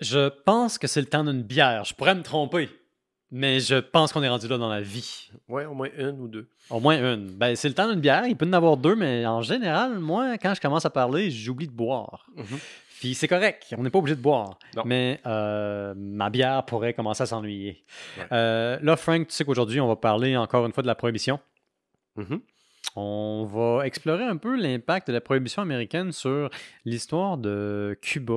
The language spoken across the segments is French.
Je pense que c'est le temps d'une bière. Je pourrais me tromper, mais je pense qu'on est rendu là dans la vie. Ouais, au moins une ou deux. Au moins une. Ben, c'est le temps d'une bière. Il peut y en avoir deux, mais en général, moi, quand je commence à parler, j'oublie de boire. Mhm. Puis c'est correct, on n'est pas obligé de boire. Non. Mais euh, ma bière pourrait commencer à s'ennuyer. Ouais. Euh, là, Frank, tu sais qu'aujourd'hui, on va parler encore une fois de la prohibition. Mhm. On va explorer un peu l'impact de la prohibition américaine sur l'histoire de Cuba.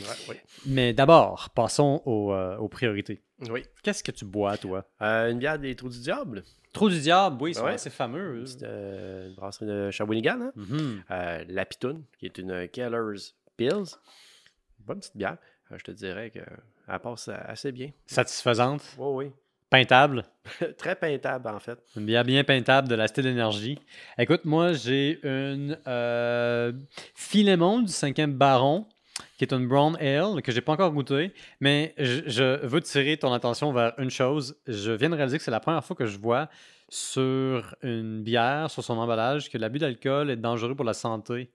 Ouais, oui. Mais d'abord, passons aux, euh, aux priorités. Oui. Qu'est-ce que tu bois, toi? Euh, une bière des Trous du Diable. Trou du diable, oui, c'est Ouais. fameux. C'est euh, une brasserie de Shawinigan. Hein? Euh, la Pitoune, qui est une Keller's Pills. Bonne petite bière. Euh, je te dirais qu'elle passe assez bien. Satisfaisante, Oui, peintable. Très peintable, en fait. Une bière bien peintable de la Style d'énergie. Écoute, moi, j'ai une euh, Philémon du 5e Baron, qui est une Brown Ale, que j'ai pas encore goûté. Mais je, je veux tirer ton attention vers une chose. Je viens de réaliser que c'est la première fois que je vois sur une bière, sur son emballage, que l'abus d'alcool est dangereux pour la santé.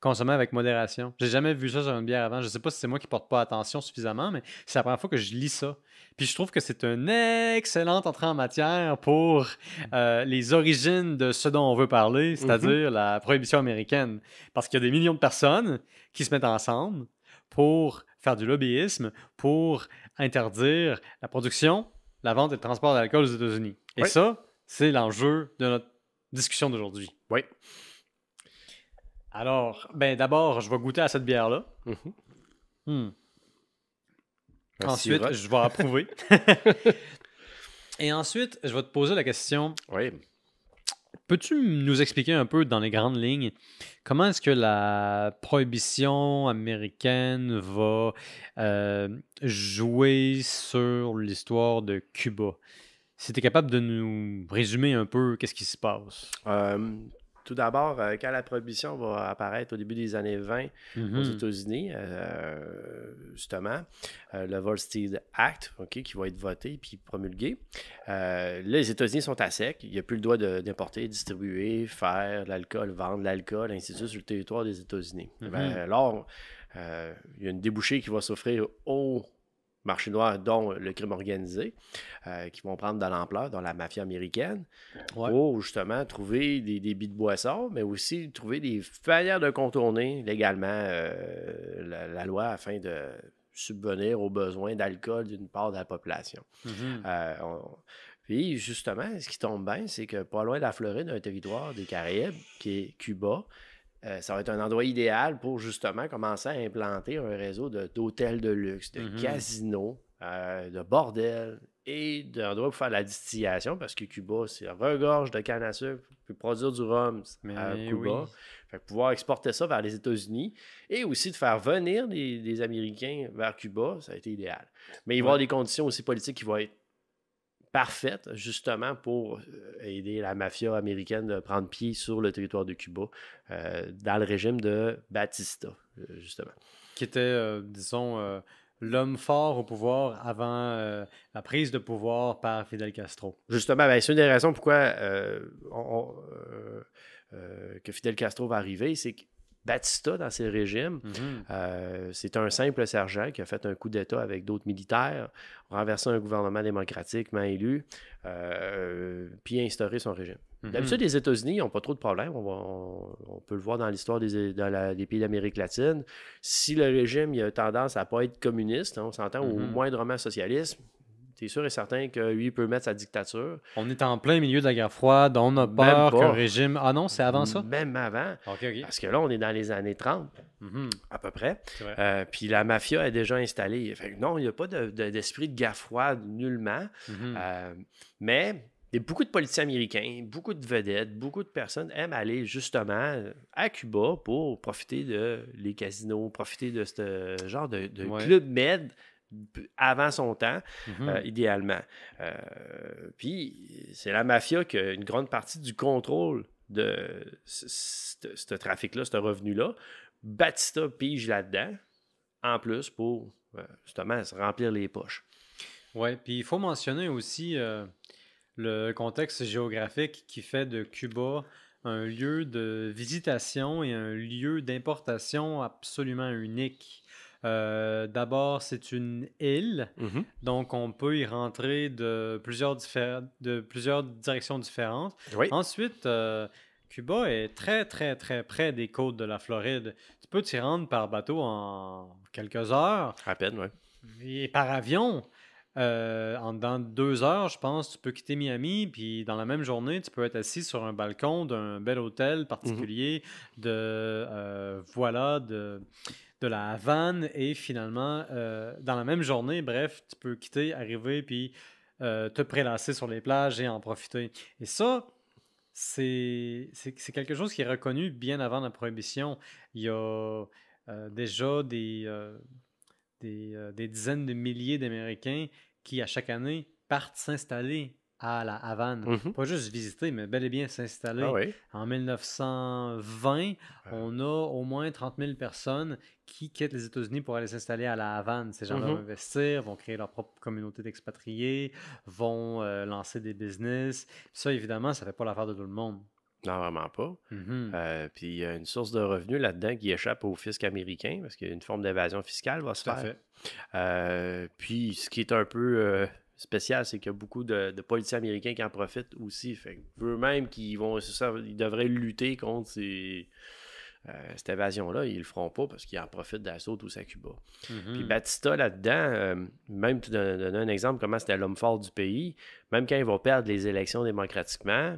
Consommer avec modération. J'ai jamais vu ça sur une bière avant. Je sais pas si c'est moi qui porte pas attention suffisamment, mais c'est la première fois que je lis ça. Puis je trouve que c'est une excellente entrée en matière pour euh, les origines de ce dont on veut parler, c'est-à-dire la prohibition américaine. Parce qu'il y a des millions de personnes qui se mettent ensemble pour faire du lobbyisme, pour interdire la production, la vente et le transport d'alcool aux États-Unis. Et Oui. ça, c'est l'enjeu de notre discussion d'aujourd'hui. Oui. Alors, ben d'abord, je vais goûter à cette bière-là. Mhm. Hmm. Ensuite, je vais approuver. Et ensuite, je vais te poser la question Oui. peux-tu nous expliquer un peu dans les grandes lignes comment est-ce que la prohibition américaine va euh, jouer sur l'histoire de Cuba? Si tu es capable de nous résumer un peu qu'est-ce qui se passe. Euh, tout d'abord, euh, quand la prohibition va apparaître au début des années 20 aux Mhm. États-Unis, euh, justement, euh, le Volstead Act, ok, qui va être voté puis promulgué. Là, les États-Unis sont à sec. Il n'y a plus le droit d'importer, distribuer, faire de l'alcool, vendre de l'alcool, ainsi de suite, sur le territoire des États-Unis. Mhm. Ben, alors, il y a une débouchée qui va s'offrir au marché noir, dont le crime organisé, euh, qui vont prendre de l'ampleur dans la mafia américaine Ouais. pour justement trouver des débits de boissons, mais aussi trouver des manières de contourner légalement euh, la, la loi afin de subvenir aux besoins d'alcool d'une part de la population. Mhm. Euh, on- Puis justement, ce qui tombe bien, c'est que pas loin de la Floride, un territoire des Caraïbes, qui est Cuba, euh, ça va être un endroit idéal pour justement commencer à implanter un réseau d'hôtels de, luxe, de Mhm. casinos, euh, de bordels et d'endroits pour faire de la distillation parce que Cuba, c'est regorge de canne à sucre, peut produire du rhum Mais à oui. Cuba. Fait que pouvoir exporter ça vers les États-Unis et aussi de faire venir des, des Américains vers Cuba, ça a été idéal. Mais il va y avoir Ouais. des conditions aussi politiques qui vont être parfaites, justement, pour euh, aider la mafia américaine de prendre pied sur le territoire de Cuba, euh, dans le régime de Batista, euh, justement. Qui était, euh, disons, euh, l'homme fort au pouvoir avant la prise de pouvoir par Fidel Castro. Justement, ben, c'est une des raisons pourquoi on- on, que Fidel Castro va arriver, c'est que Batista, dans ses régimes, Mhm. Euh, c'est un simple sergent qui a fait un coup d'État avec d'autres militaires, renversé un gouvernement démocratiquement élu, euh, puis instauré son régime. Mhm. D'habitude, les États-Unis n'ont pas trop de problèmes. On, va- on- on peut le voir dans l'histoire des, dans la- des pays d'Amérique latine. Si le régime il a tendance à pas être communiste, hein, on s'entend, ou Mhm. moindrement socialiste, tu es sûr et certain que lui peut mettre sa dictature? On est en plein milieu de la guerre froide, on a peur pas. qu'un régime. Ah non, c'est avant ça? Même avant. Parce que là, on est dans les années 30, Mhm. à peu près. Euh, puis la mafia est déjà installée. Fait que non, il n'y a pas de- de- d'esprit de, guerre froide nullement. Mhm. Euh, mais beaucoup de politiciens américains, beaucoup de vedettes, beaucoup de personnes aiment aller justement à Cuba pour profiter de les casinos, profiter de ce genre de, de Ouais. club med avant son temps, Mhm. euh, idéalement. Euh, puis c'est la mafia qui a une grande partie du contrôle de ce, trafic-là, ce revenu-là. Batista pige là-dedans, en plus, pour euh, justement se remplir les poches. Oui, puis il faut mentionner aussi le contexte géographique qui fait de Cuba un lieu de visitation et un lieu d'importation absolument unique. Euh, D'abord, c'est une île, Mhm. donc on peut y rentrer de plusieurs, diffé- de plusieurs directions différentes. Oui. Ensuite, euh, Cuba est très, très, très près des côtes de la Floride. Tu peux t'y rendre par bateau en quelques heures À peine, oui. et par avion. Euh, en dans deux heures, je pense, tu peux quitter Miami, puis dans la même journée, tu peux être assis sur un balcon d'un bel hôtel particulier de euh, voilà de de la Havane et finalement euh, dans la même journée, bref, tu peux quitter, arriver puis te prélasser sur les plages et en profiter. Et ça, c'est quelque chose qui est reconnu bien avant la prohibition. Il y a déjà des, des, euh, des dizaines de milliers d'Américains qui, à chaque année, partent s'installer à la Havane. Mhm. Pas juste visiter, mais bel et bien s'installer. Ah oui. En 1920, on a au moins 30 000 personnes qui quittent les États-Unis pour aller s'installer à la Havane. Ces gens-là Mhm. vont investir, vont créer leur propre communauté d'expatriés, vont euh, lancer des business. Ça, évidemment, ça fait pas l'affaire de tout le monde. Non, vraiment pas. Mhm. Euh, puis il y a une source de revenus là-dedans qui échappe au fisc américain parce qu'il y a une forme d'évasion fiscale va se Tout faire. fait. Euh, puis ce qui est un peu euh, spécial, c'est qu'il y a beaucoup de, de politiciens américains qui en profitent aussi. Fait eux-mêmes qui vont, ça, ils devraient lutter contre ces, cette évasion-là. Ils le feront pas parce qu'ils en profitent d'assaut tous à Cuba. Puis Mhm. Batista là-dedans, même tu donnes donnes un exemple comment c'était l'homme fort du pays, même quand il va perdre les élections démocratiquement,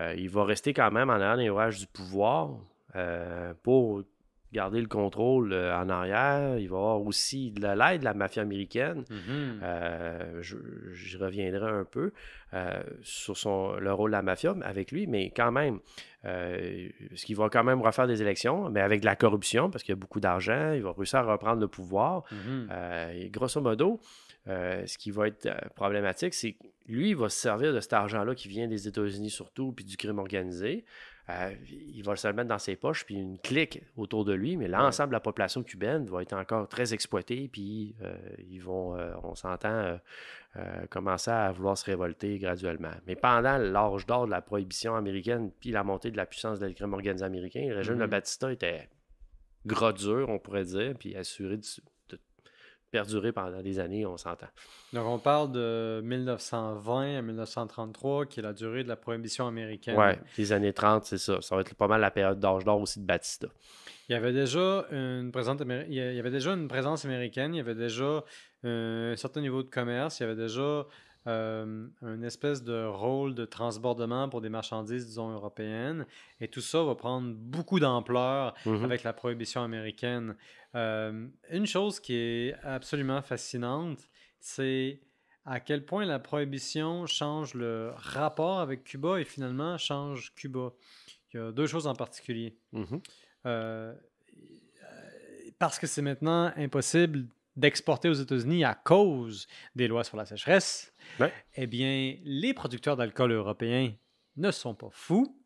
euh, il va rester quand même en arrière des rouages du pouvoir euh, pour garder le contrôle euh, en arrière. Il va avoir aussi de l'aide de la mafia américaine. Mhm. Euh, je- J'y reviendrai un peu sur son, le rôle de la mafia avec lui, mais quand même, parce qu'il va quand même refaire des élections, mais avec de la corruption, parce qu'il y a beaucoup d'argent, il va réussir à reprendre le pouvoir. Mhm. Et grosso modo, euh, ce qui va être euh, problématique, c'est que lui, il va se servir de cet argent-là qui vient des États-Unis surtout, puis du crime organisé. Euh, il va se le mettre dans ses poches, puis une clique autour de lui, mais l'ensemble de la population cubaine va être encore très exploitée, puis euh, ils vont, euh, on s'entend, commencer à vouloir se révolter graduellement. Mais pendant l'âge d'or de la prohibition américaine, puis la montée de la puissance du crime organisé américain, le régime de Mhm. Batista était gros dur, on pourrait dire, puis assuré de perdurer pendant des années, on s'entend. Donc, on parle de 1920 à 1933, qui est la durée de la prohibition américaine. Ouais, les années 30, c'est ça. Ça va être pas mal la période d'âge d'or aussi de Batista. Il y avait déjà une présence, il y avait déjà une présence américaine, il y avait déjà euh, un certain niveau de commerce, il y avait déjà euh, une espèce de rôle de transbordement pour des marchandises, disons, européennes. Et tout ça va prendre beaucoup d'ampleur Mhm. avec la prohibition américaine. Euh, une chose qui est absolument fascinante, c'est à quel point la prohibition change le rapport avec Cuba et finalement change Cuba. Il y a deux choses en particulier. Mhm. Euh, parce que c'est maintenant impossible d'exporter aux États-Unis à cause des lois sur la sécheresse, Ouais. eh bien, les producteurs d'alcool européens ne sont pas fous.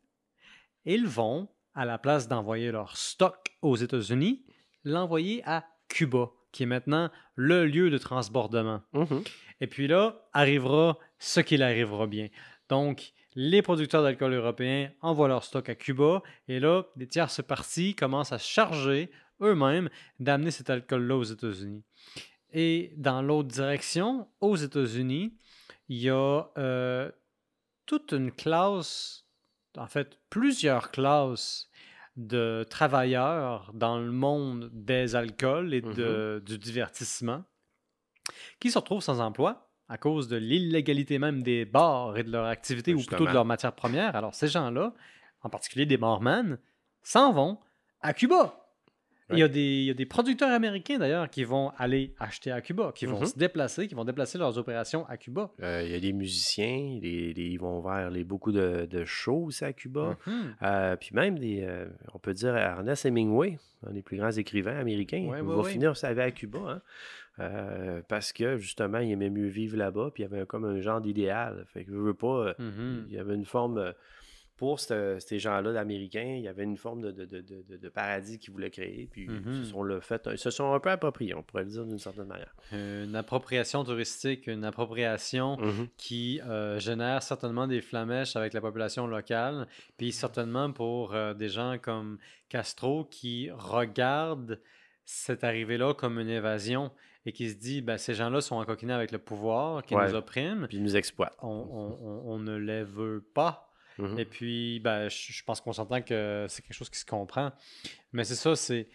Ils vont, à la place d'envoyer leur stock aux États-Unis, l'envoyer à Cuba, qui est maintenant le lieu de transbordement. Mhm. Et puis là, arrivera ce qu'il arrivera bien. Donc, les producteurs d'alcool européens envoient leur stock à Cuba et là, les tierces parties commencent à se charger eux-mêmes d'amener cet alcool-là aux États-Unis. Et dans l'autre direction, aux États-Unis, il y a euh, toute une classe, en fait, plusieurs classes de travailleurs dans le monde des alcools et de- du divertissement qui se retrouvent sans emploi à cause de l'illégalité même des bars et de leur activité, ou plutôt de leur matière première. Alors, ces gens-là, en particulier des barman, s'en vont à Cuba. Il, y a des, il y a des producteurs américains d'ailleurs qui vont aller acheter à Cuba, qui vont Mhm. se déplacer, qui vont déplacer leurs opérations à Cuba. Euh, Il y a des musiciens, ils vont vers les, beaucoup de, de shows aussi à Cuba. Mhm. Euh, puis même, des, euh, on peut dire Ernest Hemingway, un des plus grands écrivains américains, Ouais, va ouais. finir sa vie à Cuba. hein. Euh, parce que justement, il aimait mieux vivre là-bas, puis il y avait comme un genre d'idéal. Fait que je veux pas. Mhm. Il y avait une forme. Pour ce- ces gens-là d'Américains, il y avait une forme de, de- de- de- paradis qu'ils voulaient créer. Puis ils se sont, le fait, ils se sont un peu appropriés, on pourrait le dire d'une certaine manière. Une appropriation touristique, une appropriation Mhm. qui euh, génère certainement des flamèches avec la population locale, puis certainement pour euh, des gens comme Castro qui regardent cette arrivée-là comme une évasion et qui se dit ben, ces gens-là sont encoquinés avec le pouvoir qui Ouais. nous opprime, Puis ils nous exploitent. on, on- on- on ne les veut pas. Mhm. Et puis, ben, je, je pense qu'on s'entend que c'est quelque chose qui se comprend. Mais c'est ça, c'est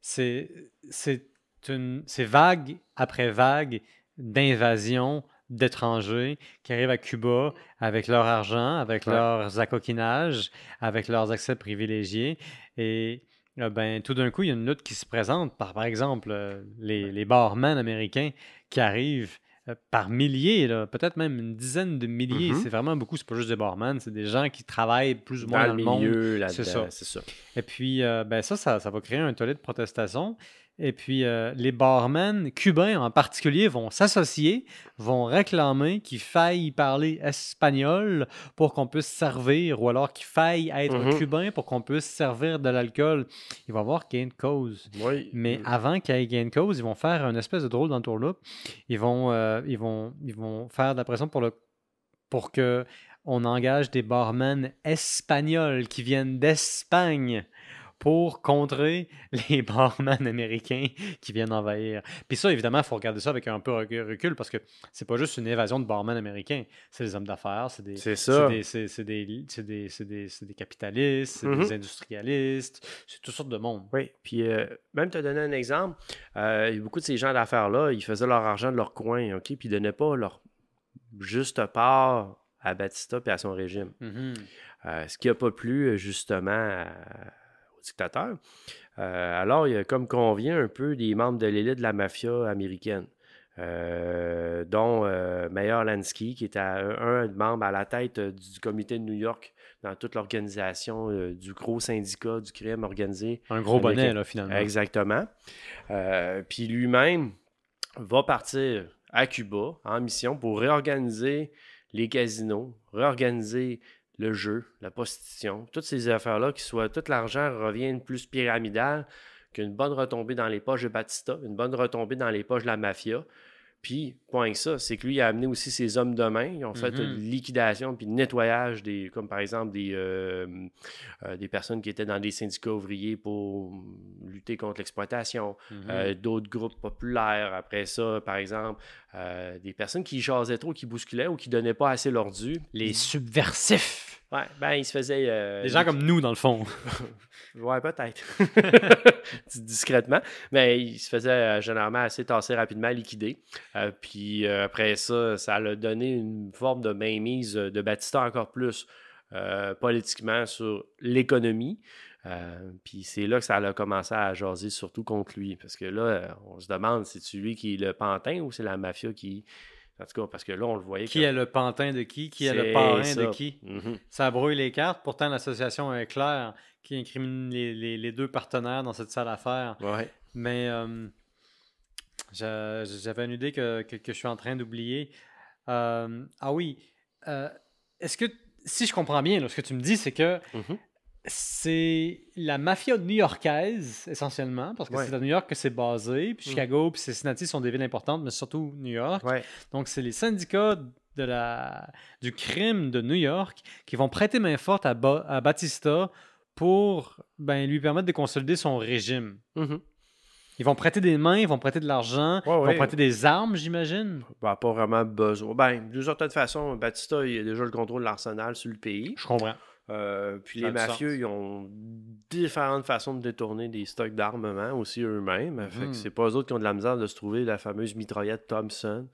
c'est c'est une c'est vague après vague d'invasion d'étrangers qui arrivent à Cuba avec leur argent, avec Ouais. leurs accoquinages, avec leurs accès privilégiés. Et euh, ben, tout d'un coup, il y a une lutte qui se présente par, par exemple, euh, les, les barman américains qui arrivent euh, par milliers, peut-être même une dizaine de milliers. Mhm. C'est vraiment beaucoup. C'est pas juste des barman, c'est des gens qui travaillent plus ou moins Dans dans, le monde. milieu, là-dedans, c'est ça. ça. Et puis, euh, ben ça, ça, ça va créer un tollé de protestation. Et puis, euh, les barmen cubains en particulier vont s'associer, vont réclamer qu'il faille parler espagnol pour qu'on puisse servir, ou alors qu'il faille être Mhm. cubain pour qu'on puisse servir de l'alcool. Il va y avoir gain de cause. Oui. Mais avant qu'il y ait gain de cause, ils vont faire une espèce de drôle d'entourloupe. Ils vont, euh, ils vont, ils vont faire de la pression pour, le, pour que on engage des barmen espagnols qui viennent d'Espagne pour contrer les barman américains qui viennent envahir. Puis ça, évidemment, il faut regarder ça avec un peu de recul parce que c'est pas juste une évasion de barman américains. C'est des hommes d'affaires, c'est des, des, c'est- c'est des, c'est des, c'est des- c'est des capitalistes, c'est des industrialistes, c'est toutes sortes de monde. Oui, puis euh, même te donner un exemple, euh, beaucoup de ces gens d'affaires-là, ils faisaient leur argent de leur coin, OK, puis ils donnaient pas leur juste part à Batista et à son régime. Mhm. Euh, ce qui n'a pas plu, justement, à- dictateur. Euh, alors, il y a comme convient un peu des membres de l'élite de la mafia américaine, euh, dont euh, Mayor Lansky, qui était un, un membre à la tête du comité de New York dans toute l'organisation euh, du gros syndicat du crime organisé Un gros bonnet, là, finalement. Exactement. Puis lui-même va partir à Cuba en mission pour réorganiser les casinos, réorganiser le jeu, la prostitution, toutes ces affaires-là, qui soient tout l'argent revienne plus pyramidal qu'une bonne retombée dans les poches de Batista, une bonne retombée dans les poches de la mafia. Puis, point que ça, c'est que lui il a amené aussi ses hommes de main. Ils ont fait Mhm. une liquidation puis nettoyage des, comme par exemple des, euh, euh, des personnes qui étaient dans des syndicats ouvriers pour lutter contre l'exploitation, Mhm. euh, d'autres groupes populaires. Après ça, par exemple, des personnes qui jasaient trop, qui bousculaient ou qui donnaient pas assez leur dû. les subversifs. Ouais, ben ils se faisaient. Des gens comme nous, dans le fond. Ouais, peut-être. Discrètement. Mais il se faisait euh, généralement assez tasser rapidement, liquider. Euh, puis euh, après ça, ça a donné une forme de mainmise de Batista encore plus euh, politiquement sur l'économie. Euh, puis c'est là que ça a commencé à jaser surtout contre lui. Parce que là, on se demande si c'est lui qui est le pantin ou c'est la mafia qui. En tout cas, parce que là, on le voyait. Qui est le pantin de qui? Qui est le parrain de ça. qui? Mhm. Ça brouille les cartes. Pourtant, l'association est claire qui incrimine les, les- les deux partenaires dans cette salle d'affaires. Ouais. Mais j'avais une idée que, que- que je suis en train d'oublier. Euh, ah oui. euh, Est-ce que, si je comprends bien, là, ce que tu me dis, c'est que Mhm. c'est la mafia new-yorkaise, essentiellement, parce que Ouais. c'est à New York que c'est basé, puis Mm. Chicago, puis Cincinnati sont des villes importantes, mais surtout New York. Ouais. Donc, c'est les syndicats de la, du crime de New York qui vont prêter main forte à, Ba- à Batista pour ben, lui permettre de consolider son régime. Mhm. Ils vont prêter des mains, ils vont prêter de l'argent, Ouais, ils ouais. vont prêter des armes, j'imagine. Ben, pas vraiment besoin. Ben, d'une certaine façon, Batista, il a déjà le contrôle de l'arsenal sur le pays. Je comprends. Euh, puis Ça les mafieux, sens. ils ont différentes façons de détourner des stocks d'armement aussi eux-mêmes. Fait que Mhm. c'est pas eux autres qui ont de la misère de se trouver la fameuse mitraillette Thompson.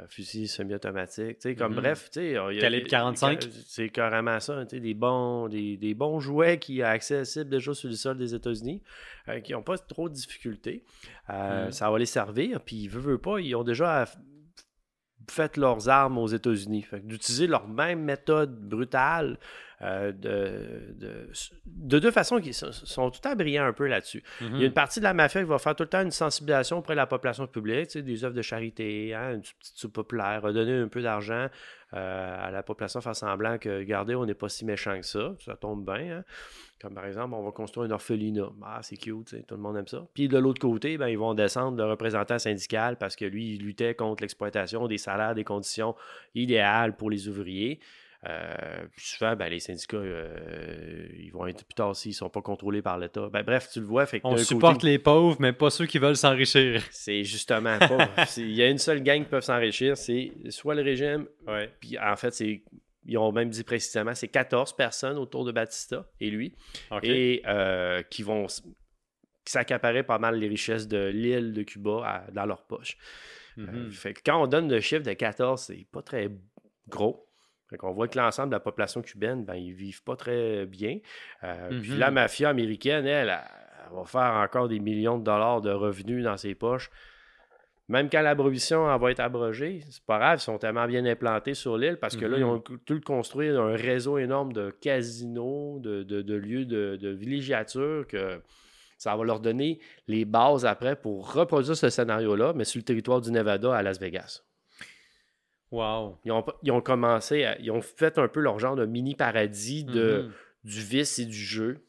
Euh, fusil semi-automatique, tu sais, comme Mhm. bref, tu sais, a- Calibre 45. c'est carrément ça, tu sais, des bons, des, des bons jouets qui sont accessibles déjà sur le sol des États-Unis, euh, qui n'ont pas trop de difficultés. Euh, Mhm. Ça va les servir, puis veut, veut pas, ils ont déjà fait leurs armes aux États-Unis. Fait D'utiliser leur même méthode brutale euh, de, de, de deux façons qui sont, sont tout à briller un peu là-dessus. Mhm. Il y a une partie de la mafia qui va faire tout le temps une sensibilisation auprès de la population publique, tu sais, des œuvres de charité, hein, une petite soupe populaire, donner un peu d'argent euh, à la population, faire semblant que, regardez, on n'est pas si méchant que ça, ça tombe bien. hein. Comme par exemple, on va construire un orphelinat. Ah, c'est cute, tu sais, tout le monde aime ça. Puis de l'autre côté, ben, ils vont descendre le représentant syndical parce que lui, il luttait contre l'exploitation des salaires, des conditions idéales pour les ouvriers. Euh, puis souvent, ben, les syndicats, euh, ils vont être plus tard s'ils ne sont pas contrôlés par l'État. Ben, bref, tu le vois. Fait que On supporte côté, les pauvres, mais pas ceux qui veulent s'enrichir. C'est justement pas. Il y a une seule gang qui peut s'enrichir, c'est soit le régime, Ouais. puis en fait, c'est. Ils ont même dit précisément, c'est 14 personnes autour de Batista et lui, et euh, qui vont s'accaparer pas mal les richesses de l'île de Cuba à- dans leur poche. Euh, Mhm. fait que quand on donne le chiffre de 14, c'est pas très gros. Fait qu'on voit que l'ensemble de la population cubaine, ben, ils vivent pas très bien. Euh, Puis la mafia américaine, elle, elle, elle va faire encore des millions de dollars de revenus dans ses poches. Même quand l'abolition va être abrogée, c'est pas grave, ils sont tellement bien implantés sur l'île parce que là, ils Mhm. ont tout construit un réseau énorme de casinos, de, de- de lieux de, de villégiature que ça va leur donner les bases après pour reproduire ce scénario-là, mais sur le territoire du Nevada à Las Vegas. Wow. Ils ont, ils ont commencé, à- ils ont fait un peu leur genre de mini paradis de, Mhm. du vice et du jeu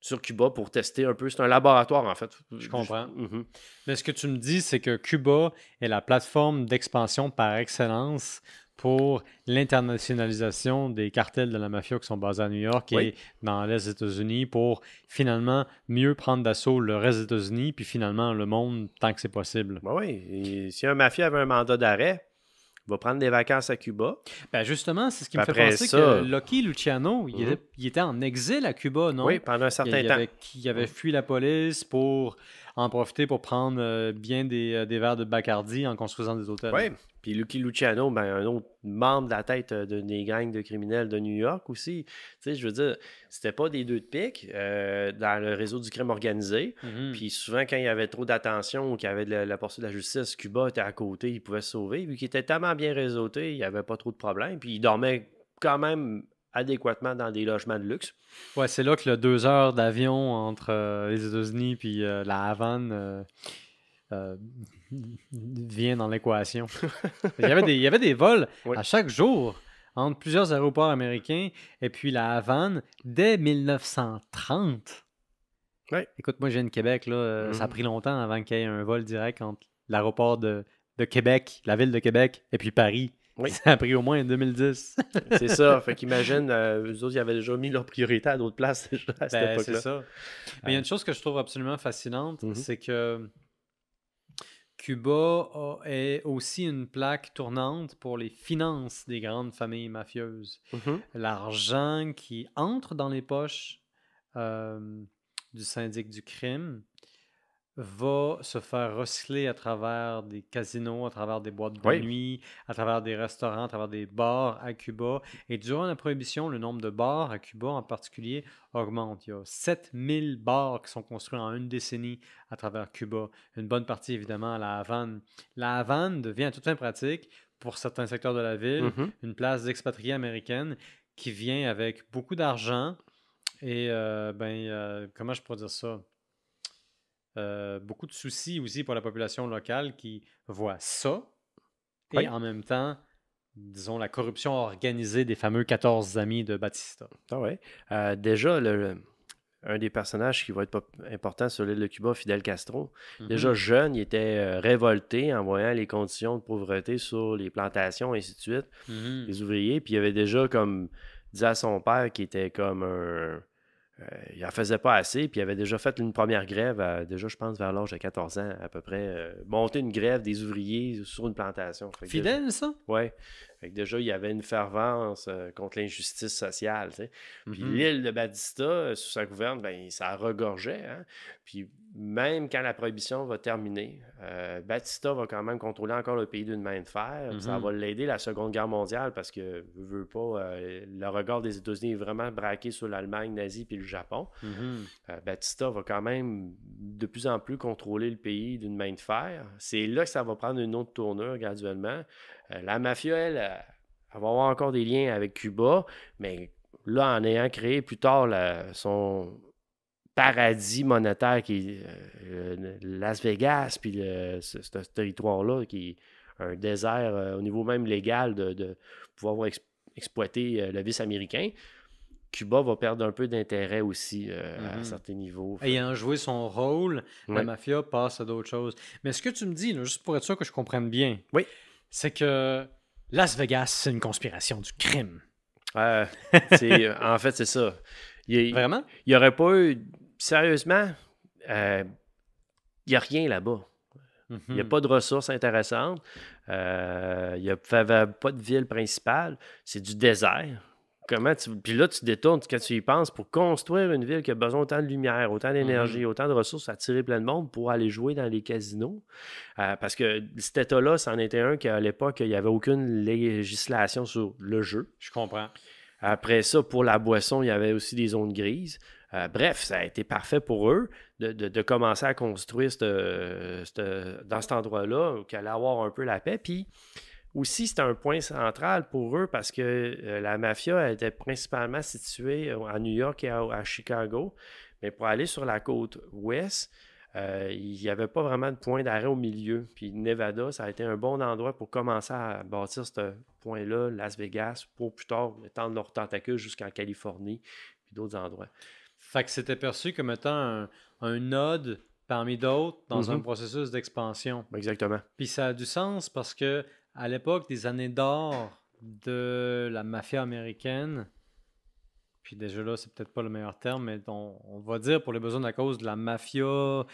sur Cuba pour tester un peu. C'est un laboratoire, en fait. Je comprends. Mhm. Mais ce que tu me dis, c'est que Cuba est la plateforme d'expansion par excellence pour l'internationalisation des cartels de la mafia qui sont basés à New York Oui. et dans l'Est des États-Unis pour finalement mieux prendre d'assaut le reste des États-Unis puis finalement le monde tant que c'est possible. Ben oui, et si un mafia avait un mandat d'arrêt, va prendre des vacances à Cuba. Ben justement, c'est ce qui me fait penser ça- que Lucky Luciano, il, Mhm. était, il était en exil à Cuba, non? Oui, pendant un certain il temps. avait, il avait fui la police pour en profiter pour prendre euh, bien des, euh, des verres de Bacardi en construisant des hôtels. Oui. Puis Lucky Luciano, ben, un autre membre de la tête euh, de, des gangs de criminels de New York aussi. Tu sais, je veux dire, c'était pas des deux de pique euh, dans le réseau du crime organisé. Mhm. Puis souvent, quand il y avait trop d'attention ou qu'il y avait de la, la poursuite de la justice, Cuba était à côté, il pouvait se sauver. Vu qu'il était tellement bien réseauté, il n'y avait pas trop de problèmes. Puis il dormait quand même adéquatement dans des logements de luxe. Ouais, c'est là que le deux heures d'avion entre euh, les États-Unis puis euh, la Havane euh, vient dans l'équation. il, y avait des, il y avait des vols Oui. à chaque jour entre plusieurs aéroports américains et puis la Havane dès 1930. Ouais. Écoute, moi, je viens de Québec. Là, euh, Ça a Mhm. pris longtemps avant qu'il y ait un vol direct entre l'aéroport de, de Québec, la ville de Québec, et puis Paris. Oui. Ça a pris au moins en 2010. C'est ça. Fait qu'imagine, euh, eux autres, ils avaient déjà mis leur priorité à d'autres places déjà à cette Ben, c'est époque-là. ça. Mais il y a une chose que je trouve absolument fascinante, Mhm. c'est que Cuba a- est aussi une plaque tournante pour les finances des grandes familles mafieuses. Mhm. L'argent qui entre dans les poches euh, du syndic du crime va se faire recycler à travers des casinos, à travers des boîtes de Oui. nuit, à travers des restaurants, à travers des bars à Cuba. Et durant la prohibition, le nombre de bars à Cuba en particulier augmente. Il y a 7000 bars qui sont construits en une décennie à travers Cuba. Une bonne partie, évidemment, à la Havane. La Havane devient à toute fin pratique, pour certains secteurs de la ville, Mhm. une place d'expatriés américaine qui vient avec beaucoup d'argent et, euh, ben, euh, comment je pourrais dire ça? Euh, beaucoup de soucis aussi pour la population locale qui voit ça et en même temps, disons, la corruption organisée des fameux 14 amis de Batista. Ah ouais. Euh, déjà, le, un des personnages qui va être important sur l'île de Cuba, Fidel Castro, Mhm. déjà jeune, il était euh, révolté en voyant les conditions de pauvreté sur les plantations, et ainsi de suite, Mhm. les ouvriers. Puis il avait déjà comme dit à son père qui était comme un. Euh, il en faisait pas assez, puis il avait déjà fait une première grève, à- déjà, je pense, vers l'âge de 14 ans à peu près, euh, monter une grève des ouvriers sur une plantation. Fidèle, ça? Ouais. Fait que déjà, il y avait une fervence euh, contre l'injustice sociale. tu sais. Puis Mhm. l'île de Batista, euh, sous sa gouverne, ben, ça regorgeait. hein. Puis même quand la prohibition va terminer, euh, Batista va quand même contrôler encore le pays d'une main de fer. puis Ça va l'aider la Seconde Guerre mondiale parce que, veut, pas, le regard des États-Unis est vraiment braqué sur l'Allemagne nazie puis le Japon. Euh, Batista va quand même de plus en plus contrôler le pays d'une main de fer. C'est là que ça va prendre une autre tournure graduellement. Euh, la mafia, elle, euh, elle va avoir encore des liens avec Cuba, mais là, en ayant créé plus tard la- son paradis monétaire qui est euh, Las Vegas, puis le- ce, ce territoire-là qui est un désert euh, au niveau même légal de, de pouvoir avoir ex- exploité euh, le vice américain. Cuba va perdre un peu d'intérêt aussi euh, à Mhm. certains niveaux. Ayant joué son rôle, la mafia passe à d'autres choses. Mais ce que tu me dis, là, juste pour être sûr que je comprenne bien, Oui. C'est que Las Vegas, c'est une conspiration du crime. Euh, c'est- en fait, c'est ça. Il Vraiment? n'y aurait pas eu. Sérieusement, euh, il n'y a rien là-bas. Il n'y a Mhm. pas de ressources intéressantes. Euh, Il n'y avait pas de ville principale. C'est du désert. Comment tu... Puis là, tu détournes quand tu y penses pour construire une ville qui a besoin autant de lumière, autant d'énergie, autant de ressources, attirer plein de monde pour aller jouer dans les casinos. Euh, parce que cet État-là, c'en était un qu'à l'époque, il n'y avait aucune législation sur le jeu. Je comprends. Après ça, pour la boisson, il y avait aussi des zones grises. Euh, bref, ça a été parfait pour eux de, de- de commencer à construire cette- cette- dans cet endroit-là, qu'il allait avoir un peu la paix. Puis aussi, c'était un point central pour eux parce que euh, la mafia elle était principalement située euh, à New York et à, à Chicago. Mais pour aller sur la côte ouest, euh, il n'y avait pas vraiment de point d'arrêt au milieu. Puis Nevada, ça a été un bon endroit pour commencer à bâtir ce point-là, Las Vegas, pour plus tard étendre leurs tentacules jusqu'en Californie puis d'autres endroits. Fait que c'était perçu comme étant un, un node parmi d'autres dans un Mhm. processus d'expansion. Exactement. Puis ça a du sens parce que à l'époque des années d'or de la mafia américaine, puis déjà là, c'est peut-être pas le meilleur terme, mais on, va dire pour les besoins de la cause de la mafia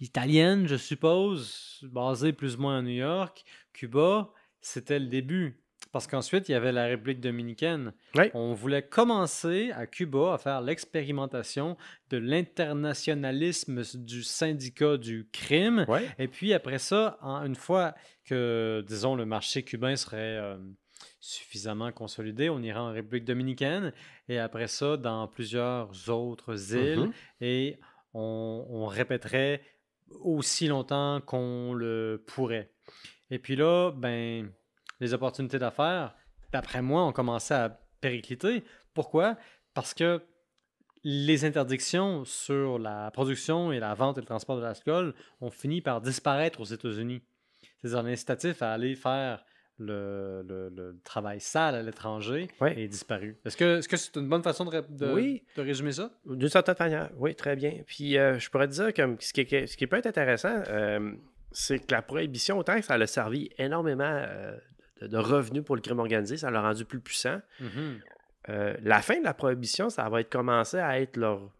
italienne, je suppose, basée plus ou moins à New York, Cuba, c'était le début. Parce qu'ensuite, il y avait la République dominicaine. On voulait commencer à Cuba à faire l'expérimentation de l'internationalisme du syndicat du crime. Et puis après ça, en- une fois que, disons, le marché cubain serait euh, suffisamment consolidé, on ira en République dominicaine et après ça dans plusieurs autres îles Mhm. et on, on répéterait aussi longtemps qu'on le pourrait. Et puis là, ben, les opportunités d'affaires, d'après moi, ont commencé à péricliter. Pourquoi? Parce que les interdictions sur la production et la vente et le transport de l'alcool ont fini par disparaître aux États-Unis. C'est-à-dire l'incitatif à aller faire le, le- le travail sale à l'étranger Ouais. est disparu. Est-ce que est-ce que c'est une bonne façon de, Oui. de résumer ça? D'une certaine manière, oui, très bien. Puis euh, je pourrais te dire que ce qui, est- ce qui peut être intéressant, euh, c'est que la prohibition, autant que ça a servi énormément euh, de, revenus pour le crime organisé, ça l'a rendu plus puissant. Mhm. Euh, la fin de la prohibition, ça va être commencé à être leur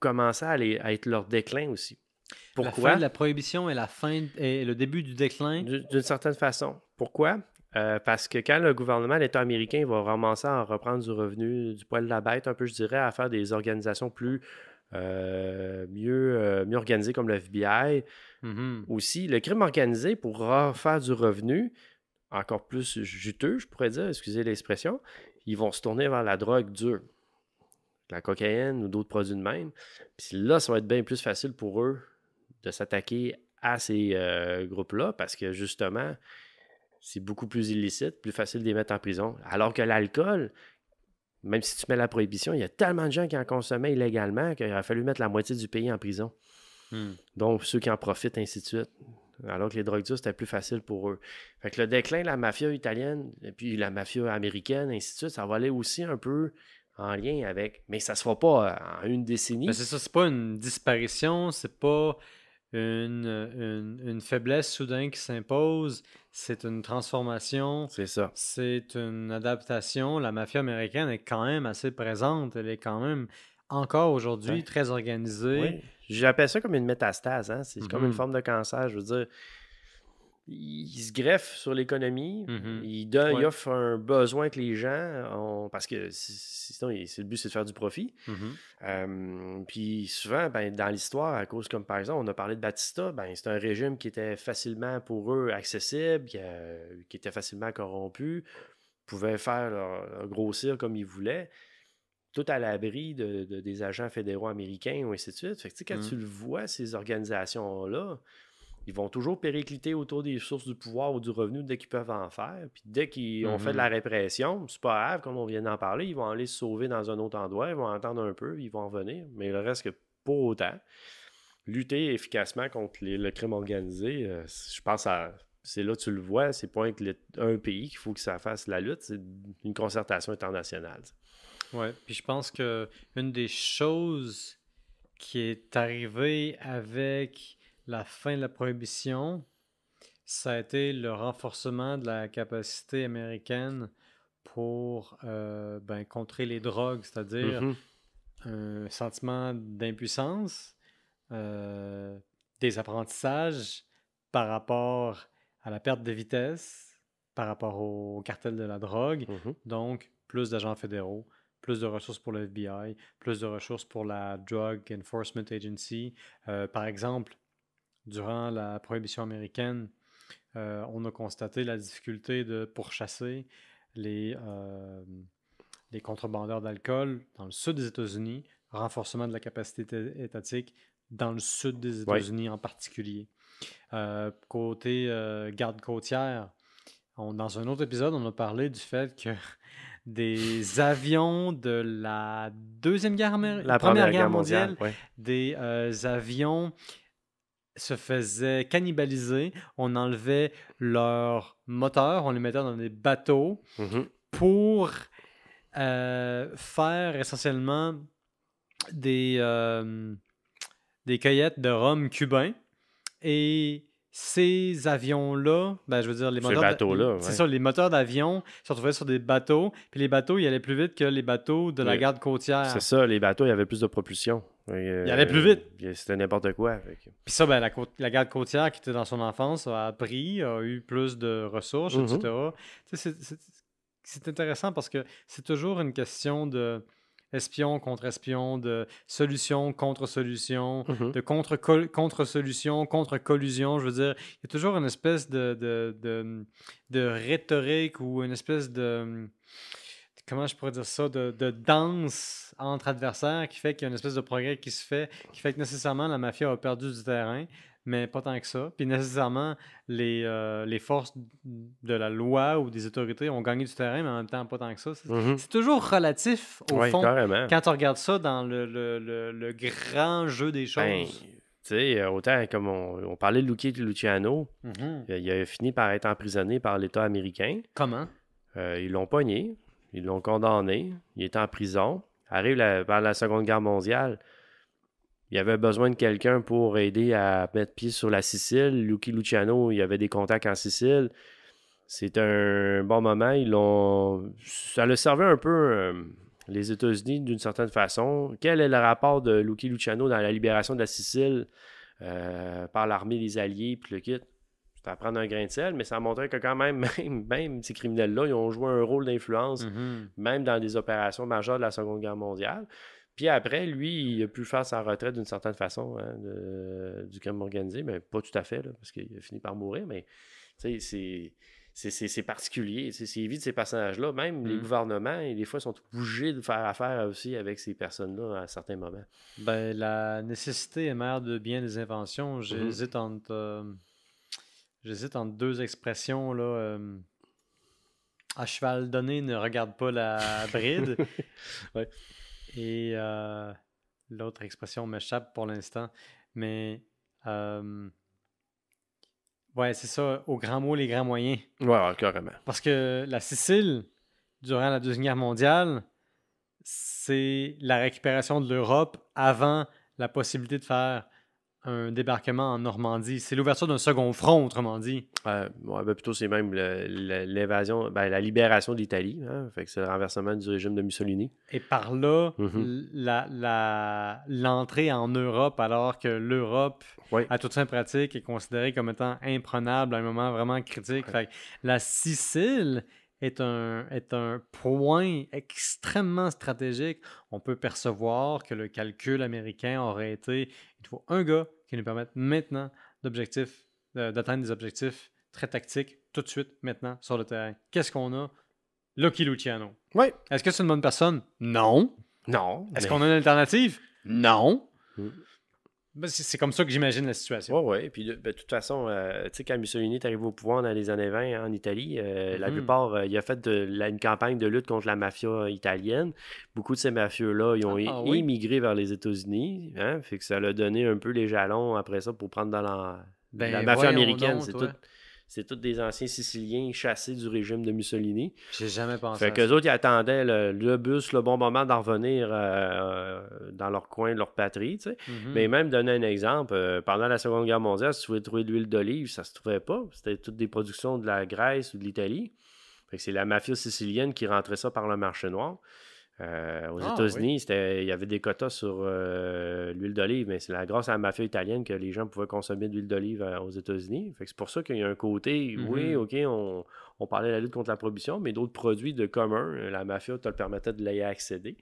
commencer à, aller- à être leur déclin aussi. La Pourquoi? fin de la prohibition et la fin et le début du déclin. D'une certaine façon. Pourquoi? Euh, parce que quand le gouvernement, l'État américain va ramasser à reprendre du revenu du poil de la bête, un peu, je dirais, à faire des organisations plus euh, mieux, euh, mieux organisées comme le FBI, Mhm. aussi, le crime organisé, pour refaire du revenu, encore plus juteux, je pourrais dire, excusez l'expression, ils vont se tourner vers la drogue dure, la cocaïne ou d'autres produits de même. Puis là, ça va être bien plus facile pour eux de s'attaquer à ces euh, groupes-là parce que justement, c'est beaucoup plus illicite, plus facile de les mettre en prison. Alors que l'alcool, même si tu mets la prohibition, il y a tellement de gens qui en consommaient illégalement qu'il a fallu mettre la moitié du pays en prison. Hmm. Donc, ceux qui en profitent, ainsi de suite. Alors que les drogues dures, c'était plus facile pour eux. Fait que le déclin de la mafia italienne, et puis la mafia américaine, ainsi de suite, ça va aller aussi un peu en lien avec. Mais ça se fera pas euh, en une décennie. Mais c'est ça, c'est pas une disparition, c'est pas une, une, une faiblesse soudaine qui s'impose, c'est une transformation, C'est ça. c'est une adaptation. La mafia américaine est quand même assez présente, elle est quand même encore aujourd'hui Ouais. très organisée. Oui. J'appelle ça comme une métastase. Hein? C'est comme une forme de cancer. Je veux dire, il, se greffe sur l'économie. Il, donne, il offre un besoin que les gens ont. Parce que si- sinon, il- le but, c'est de faire du profit. Mhm. Euh, puis souvent, ben, dans l'histoire, à cause comme par exemple, on a parlé de Batista, ben, c'est un régime qui était facilement pour eux accessible, qui, euh, qui était facilement corrompu, pouvaient faire leur, leur grossir comme ils voulaient, tout à l'abri de, de- des agents fédéraux américains ou ainsi de suite. Fait que, tu sais, quand Mm. tu le vois, ces organisations-là, ils vont toujours péricliter autour des sources du pouvoir ou du revenu dès qu'ils peuvent en faire. Puis dès qu'ils ont fait de la répression, c'est pas grave, comme on vient d'en parler, ils vont aller se sauver dans un autre endroit, ils vont entendre un peu, ils vont en venir. Mais le reste que pour autant, lutter efficacement contre les- le crime organisé, euh, je pense à. C'est là que tu le vois, c'est pas avec le- un pays qu'il faut que ça fasse la lutte, c'est une concertation internationale. Ouais, puis je pense que une des choses qui est arrivée avec la fin de la prohibition, ça a été le renforcement de la capacité américaine pour euh, ben, contrer les drogues, c'est-à-dire Mhm. un sentiment d'impuissance, euh, des apprentissages par rapport à la perte de vitesse, par rapport au cartel de la drogue, Mhm. donc plus d'agents fédéraux, plus de ressources pour le FBI, plus de ressources pour la Drug Enforcement Agency. Euh, par exemple, durant la prohibition américaine, euh, on a constaté la difficulté de pourchasser les, euh, les contrebandeurs d'alcool dans le sud des États-Unis, renforcement de la capacité éta- étatique dans le sud des. États-Unis en particulier. Côté garde côtière, on- dans un autre épisode, on a parlé du fait que des avions de la Deuxième Guerre, La Première Guerre mondiale, ouais. des euh, avions se faisaient cannibaliser. On enlevait leurs moteurs, on les mettait dans des bateaux Mhm. pour euh, faire essentiellement des, euh, des cueillettes de rhum cubain. Et ces avions-là, ben, je veux dire, les Ces moteurs. C'est ça, les moteurs d'avion se retrouvaient sur des bateaux. Puis les bateaux, ils allaient plus vite que les bateaux de la Oui. garde côtière. C'est ça, les bateaux, il y avait plus de propulsion. Euh, Il allait plus vite. puis C'était n'importe quoi. fait Puis ça, ben, la, garde côtière qui était dans son enfance a appris, a eu plus de ressources, etc. C'est- C'est intéressant parce que c'est toujours une question de espion contre espion, de solution contre solution, Mhm. de contre contre solution contre collusion. Je veux dire, il y a toujours une espèce de, de, de, de rhétorique ou une espèce de comment je pourrais dire ça, de, de danse entre adversaires qui fait qu'il y a une espèce de progrès qui se fait, qui fait que nécessairement la mafia a perdu du terrain, mais pas tant que ça. Puis nécessairement, les, euh, les forces de la loi ou des autorités ont gagné du terrain, mais en même temps, pas tant que ça. C'est Mhm. toujours relatif, au Ouais, fond, carrément. quand on regarde ça dans le, le- le- le grand jeu des choses. Ben, tu sais, euh, autant comme on, on parlait de Lucky Luciano, Mhm. il, il a fini par être emprisonné par l'État américain. Comment? Euh, ils l'ont pogné, ils l'ont condamné, il est en prison. Arrive la, par la Seconde Guerre mondiale, il avait besoin de quelqu'un pour aider à mettre pied sur la Sicile. Lucky Luciano, il avait des contacts en Sicile. C'est un bon moment. Ils l'ont. Ça le servait un peu euh, les États-Unis d'une certaine façon. Quel est le rapport de Lucky Luciano dans la libération de la Sicile euh, par l'armée des Alliés puis le kit? C'est à prendre un grain de sel, mais ça montrait que quand même, même, même ces criminels-là, ils ont joué un rôle d'influence, Mhm. même dans des opérations majeures de la Seconde Guerre mondiale. Puis après, lui, il a pu faire sa retraite d'une certaine façon hein, de- du crime organisé, mais pas tout à fait, là, parce qu'il a fini par mourir, mais c'est. C'est, particulier, c'est, évite ces personnages-là. Même les Mm. gouvernements, et des fois, sont obligés de faire affaire aussi avec ces personnes-là à certains moments. Ben, la nécessité est mère de bien des inventions. J'hésite entre, euh, j'hésite entre deux expressions là. euh, à cheval donné, ne regarde pas la bride. Ouais. Et euh, l'autre expression m'échappe pour l'instant, mais euh, ouais, c'est ça. Au grand mot, les grands moyens. Ouais, carrément. Parce que la Sicile, durant la Deuxième Guerre mondiale, c'est la récupération de l'Europe avant la possibilité de faire un débarquement en Normandie. C'est l'ouverture d'un second front, autrement dit. Euh, ouais, ben plutôt, c'est même l'invasion, ben, la libération de l'Italie. Hein, fait que c'est le renversement du régime de Mussolini. Et par là, la- l'entrée en Europe, alors que l'Europe, Ouais. à toute fin pratique, est considérée comme étant imprenable à un moment vraiment critique. Fait que la Sicile est un, est un point extrêmement stratégique. On peut percevoir que le calcul américain aurait été il faut un gars qui nous permette maintenant d'objectifs, d'atteindre des objectifs très tactiques tout de suite, maintenant, sur le terrain. Qu'est-ce qu'on a? Lucky Luciano. Ouais. Est-ce que c'est une bonne personne? Non. Non. Est-ce mais- qu'on a une alternative? Non. Mm. Ben, c'est comme ça que j'imagine la situation. Ouais, ouais. Puis de, ben, de toute façon, euh, tu sais, quand Mussolini est arrivé au pouvoir dans les années 20 en Italie, euh, la Mhm. plupart, euh, il a fait de, la- une campagne de lutte contre la mafia italienne. Beaucoup de ces mafieux-là, ils ont Ah, é- oui? émigré vers les États-Unis. Hein, fait que ça l'a donné un peu les jalons après ça pour prendre dans la, Ben, la mafia américaine. C'est tout. C'est tous des anciens Siciliens chassés du régime de Mussolini. J'ai jamais pensé. Fait qu'eux autres, ils attendaient le, le bus, le bon moment d'en revenir euh, dans leur coin, leur patrie. Mhm. Mais même donner un exemple, euh, pendant la Seconde Guerre mondiale, si tu voulais trouver de l'huile d'olive, ça se trouvait pas. C'était toutes des productions de la Grèce ou de l'Italie. Fait que c'est la mafia sicilienne qui rentrait ça par le marché noir. Euh, aux Ah, États-Unis, il y avait des quotas sur euh, l'huile d'olive, mais c'est la- grâce à la mafia italienne que les gens pouvaient consommer de l'huile d'olive euh, aux États-Unis. C'est pour ça qu'il y a un côté, Mhm. oui, OK, on, on parlait de la lutte contre la prohibition, mais d'autres produits de commun, la mafia te le permettait de y accéder.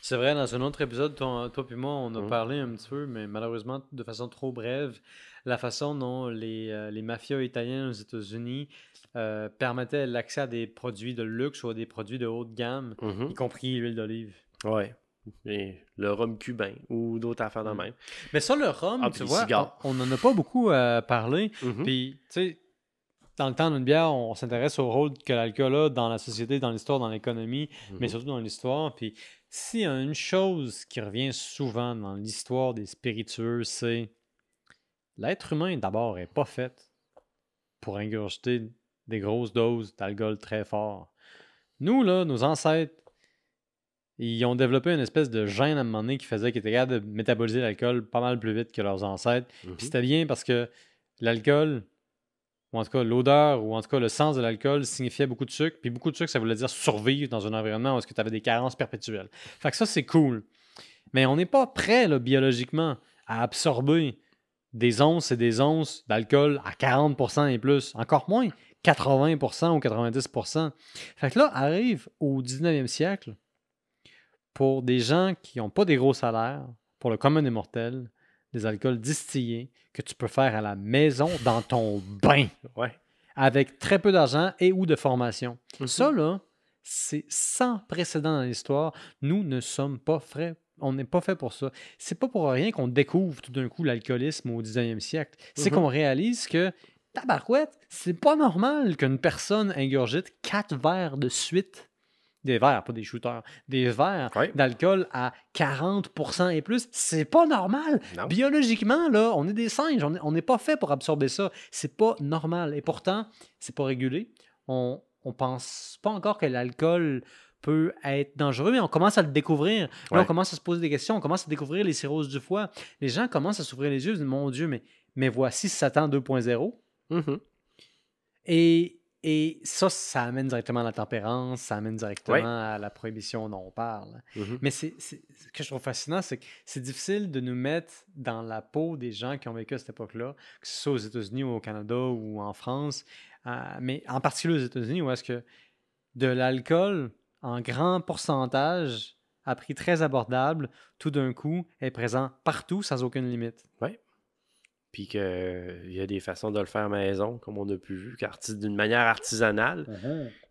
C'est vrai, dans un autre épisode, toi, toi puis moi, on a Mhm. parlé un petit peu, mais malheureusement de façon trop brève, la façon dont les, euh, les mafias italiennes aux États-Unis euh, permettaient l'accès à des produits de luxe ou à des produits de haute gamme, y compris l'huile d'olive. Ouais. Et le rhum cubain ou d'autres affaires de Mm. même. Mais ça, le rhum, Ah, tu vois, cigares. on n'en a pas beaucoup euh, parlé. Mhm. Puis, tu sais, dans le temps d'une bière, on s'intéresse au rôle que l'alcool a dans la société, dans l'histoire, dans l'économie, mais surtout dans l'histoire. Puis, s'il y a une chose qui revient souvent dans l'histoire des spiritueux, c'est l'être humain, d'abord, n'est pas fait pour ingurgiter des grosses doses d'alcool très fort. Nous, là, nos ancêtres, ils ont développé une espèce de gène à un moment donné qui faisait qu'ils étaient capables de métaboliser l'alcool pas mal plus vite que leurs ancêtres. Mhm. Puis c'était bien parce que l'alcool, ou en tout cas l'odeur, ou en tout cas le sens de l'alcool signifiait beaucoup de sucre. Puis beaucoup de sucre, ça voulait dire survivre dans un environnement où tu avais des carences perpétuelles. Fait que ça, c'est cool. Mais on n'est pas prêt, là, biologiquement, à absorber des onces et des onces d'alcool à 40% et plus. Encore moins, 80% ou 90%. Fait que là, arrive au 19e siècle, pour des gens qui n'ont pas des gros salaires, pour le commun des mortels, des alcools distillés que tu peux faire à la maison dans ton bain Ouais. avec très peu d'argent et ou de formation. Mhm. Ça, là, c'est sans précédent dans l'histoire. Nous ne sommes pas frais. On n'est pas fait pour ça. C'est pas pour rien qu'on découvre tout d'un coup l'alcoolisme au 19e siècle. C'est Mhm. qu'on réalise que, tabarouette, c'est pas normal qu'une personne ingurgite quatre verres de suite. Des verres, pas des shooters. Des verres d'alcool à 40% et plus. C'est pas normal. Non. Biologiquement, là, on est des singes. On n'est pas fait pour absorber ça. C'est pas normal. Et pourtant, c'est pas régulé. On, on pense pas encore que l'alcool peut être dangereux, mais on commence à le découvrir. Là, on commence à se poser des questions. On commence à découvrir les cirrhoses du foie. Les gens commencent à s'ouvrir les yeux. Ils disent, Mon Dieu, mais, mais voici Satan 2.0. Mhm. Et, et ça, ça amène directement à la tempérance, ça amène directement Ouais. à la prohibition dont on parle. Mhm. Mais c'est, c'est- ce que je trouve fascinant, c'est que c'est difficile de nous mettre dans la peau des gens qui ont vécu à cette époque-là, que ce soit aux États-Unis ou au Canada ou en France, euh, mais en particulier aux États-Unis, où est-ce que de l'alcool en grand pourcentage, à prix très abordable, tout d'un coup, est présent partout sans aucune limite. Puis qu'il y a des façons de le faire maison, comme on a pu vu, d'une manière artisanale,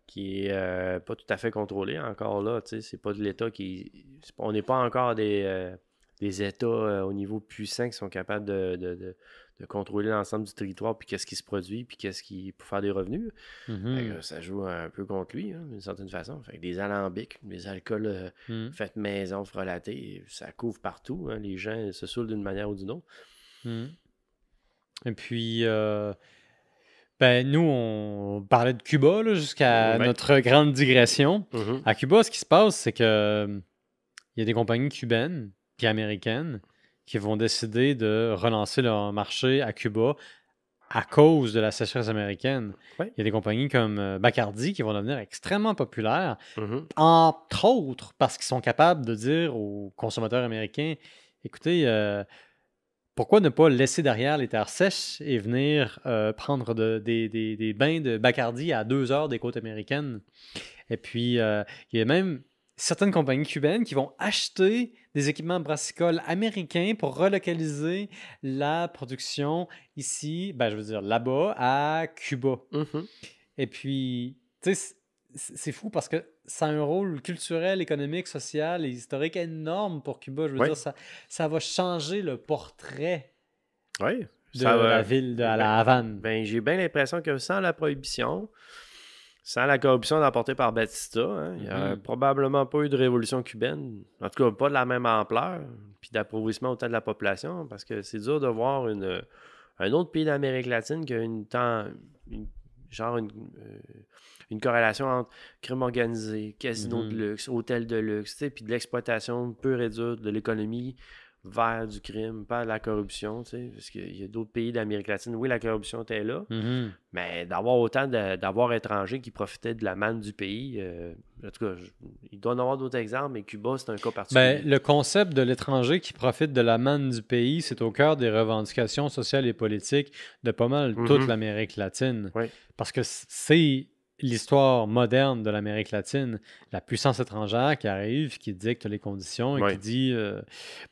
qui est euh, pas tout à fait contrôlée encore là. Tu sais, c'est pas de l'État qui. On n'est pas encore des, euh, des États euh, au niveau puissant qui sont capables de, de- de- de contrôler l'ensemble du territoire, puis qu'est-ce qui se produit, puis qu'est-ce qui. pour faire des revenus. Mhm. Que ça joue un peu contre lui, hein, d'une certaine façon. Fait que des alambics, des alcools euh, Mhm. faits maison, frelatés, ça couvre partout. hein. Les gens se saoulent d'une manière ou d'une autre. Mhm. Et puis, euh, ben, nous, on parlait de Cuba jusqu'à notre grande digression. À Cuba, ce qui se passe, c'est que euh, il y a des compagnies cubaines puis américaines qui vont décider de relancer leur marché à Cuba à cause de la sécheresse américaine. Il y a des compagnies comme euh, Bacardi qui vont devenir extrêmement populaires, Mhm. entre autres parce qu'ils sont capables de dire aux consommateurs américains écoutez, euh, pourquoi ne pas laisser derrière les terres sèches et venir euh, prendre de- des, des- des bains de Bacardi à deux heures des côtes américaines Et puis, euh, il y a même certaines compagnies cubaines qui vont acheter des équipements brassicoles américains pour relocaliser la production ici, ben, je veux dire là-bas, à Cuba. Mhm. Et puis, tu sais, c'est fou parce que ça a un rôle culturel, économique, social et historique énorme pour Cuba. Je veux dire, ça, ça va changer le portrait Oui. de Ça va- la ville de à la Havane. Ben, j'ai bien l'impression que sans la prohibition, sans la corruption apportée par Batista, hein, il n'y aurait Mhm. probablement pas eu de révolution cubaine. En tout cas, pas de la même ampleur, puis d'appauvrissement autant de la population, parce que c'est dur de voir une, un autre pays d'Amérique latine qui a une temps, une- genre une, euh, une corrélation entre crime organisé, casino de Mhm. luxe, hôtel de luxe, puis de l'exploitation pure et dure de l'économie vers du crime, pas de la corruption, tu sais, parce qu'il y a d'autres pays d'Amérique latine, oui, la corruption était là, Mhm. mais d'avoir autant d'avoir étrangers qui profitaient de la manne du pays, euh, en tout cas, je- il doit y en avoir d'autres exemples, mais Cuba, c'est un cas particulier. Ben, le concept de l'étranger qui profite de la manne du pays, c'est au cœur des revendications sociales et politiques de pas mal toute Mhm. l'Amérique latine. Oui. Parce que c'est l'histoire moderne de l'Amérique latine, la puissance étrangère qui arrive, qui dicte les conditions et Oui. qui dit euh,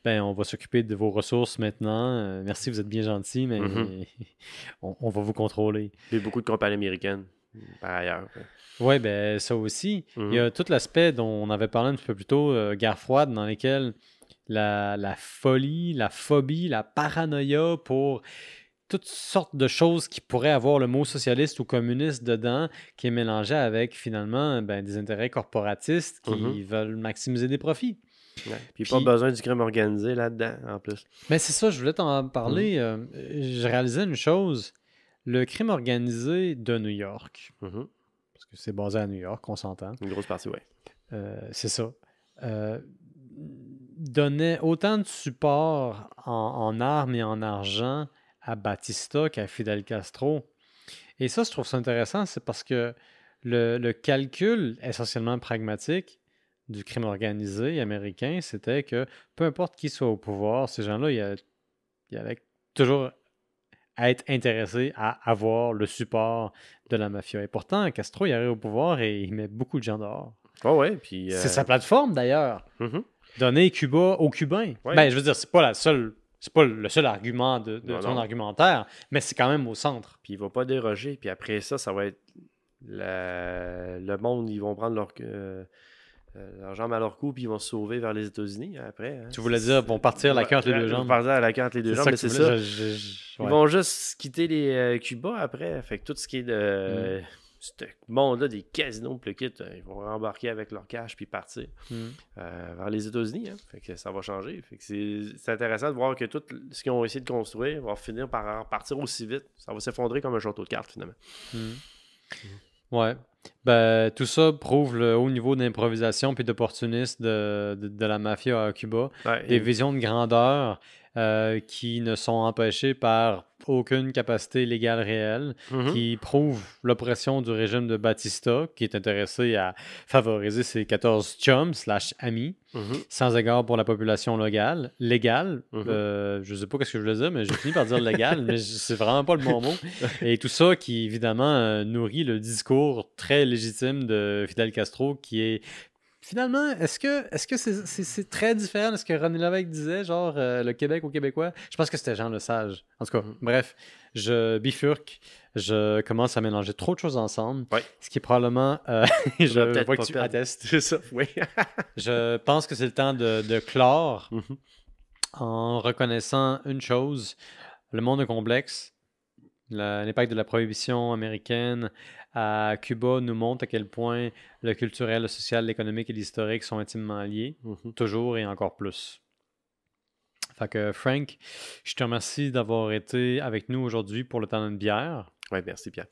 ben on va s'occuper de vos ressources maintenant. Euh, merci, vous êtes bien gentil, mais Mhm. on, on va vous contrôler. Il y a beaucoup de compagnies américaines, par ailleurs. Oui, ben ça aussi. Il y a tout l'aspect dont on avait parlé un petit peu plus tôt, euh, guerre froide, dans lesquelles la, la folie, la phobie, la paranoïa pour toutes sortes de choses qui pourraient avoir le mot socialiste ou communiste dedans, qui est mélangé avec finalement ben, des intérêts corporatistes qui Mhm. veulent maximiser des profits. Ouais. Puis, Puis- pas besoin du crime organisé là-dedans, en plus. Mais c'est ça, je voulais t'en parler. euh, je réalisais une chose. Le crime organisé de New York, Mhm. parce que c'est basé à New York, on s'entend. Une grosse partie, oui. Euh, c'est ça, euh, donnait autant de support en, en armes et en argent à Batista qu'à Fidel Castro. Et ça, je trouve ça intéressant, c'est parce que le, le calcul essentiellement pragmatique du crime organisé américain, c'était que peu importe qui soit au pouvoir, ces gens-là, il, il allait toujours être intéressés à avoir le support de la mafia. Et pourtant, Castro, il arrive au pouvoir et il met beaucoup de gens dehors. Ouais, ouais. Puis. C'est euh, sa plateforme d'ailleurs. mhm. Donner Cuba aux Cubains. Ouais. Ben, je veux dire, c'est pas la seule. C'est pas le seul argument de, de Non, son non. argumentaire, mais c'est quand même au centre. Puis il va pas déroger. Puis après ça, ça va être. la- Le monde, ils vont prendre leur. euh, euh, leur jambe à leur cou, puis ils vont se sauver vers les États-Unis après. hein. Tu voulais dire, vont partir la entre les deux ils vont jambes. partir à la entre les deux jambes, mais c'est ça. je- je- je- Ils ouais. vont juste quitter les euh, Cuba après. Fait que tout ce qui est de. Mm. Ce monde-là, des casinos, plus kit, euh, ils vont rembarquer avec leur cash puis partir Mm. euh, vers les États-Unis. hein. Fait que ça va changer. Fait que c'est intéressant de voir que tout ce qu'ils ont essayé de construire va finir par partir aussi vite. Ça va s'effondrer comme un château de cartes finalement. Mm. Ouais. Ben, tout ça prouve le haut niveau d'improvisation puis d'opportunisme de, de, de la mafia à Cuba. Des et- visions de grandeur euh, qui ne sont empêchées par aucune capacité légale réelle. Mhm. qui prouve l'oppression du régime de Batista, qui est intéressé à favoriser ses 14 chums slash amis, Mhm. sans égard pour la population locale, légale. Mhm. euh, je sais pas ce que je voulais dire, mais j'ai fini par dire légal, mais c'est vraiment pas le bon mot. Et tout ça qui, évidemment, euh, nourrit le discours très légitime de Fidel Castro, qui est Finalement, est-ce que est-ce que c'est très différent de ce que René Lévesque disait, genre euh, le Québec aux Québécois? Je pense que c'était Jean Lesage. En tout cas, bref, je bifurque, je commence à mélanger trop de choses ensemble, ce qui est probablement, euh, je vois que tu attestes. C'est ça, oui. Je pense que c'est le temps de, de clore Mhm. en reconnaissant une chose, le monde est complexe. L'impact de la prohibition américaine à Cuba nous montre à quel point le culturel, le social, l'économique et l'historique sont intimement liés, Mhm. toujours et encore plus. Fait que Frank, je te remercie d'avoir été avec nous aujourd'hui pour le temps d'une bière. Ouais, merci Pierre.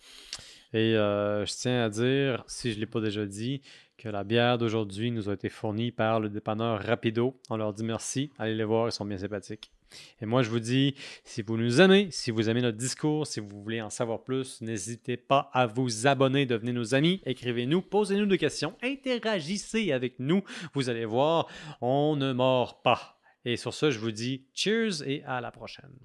Et euh, je tiens à dire, si je ne l'ai pas déjà dit, que la bière d'aujourd'hui nous a été fournie par le dépanneur Rapido. On leur dit merci. Allez les voir, ils sont bien sympathiques. Et moi, je vous dis, si vous nous aimez, si vous aimez notre discours, si vous voulez en savoir plus, n'hésitez pas à vous abonner, devenez nos amis, écrivez-nous, posez-nous des questions, interagissez avec nous. Vous allez voir, on ne mord pas. Et sur ce, je vous dis cheers et à la prochaine.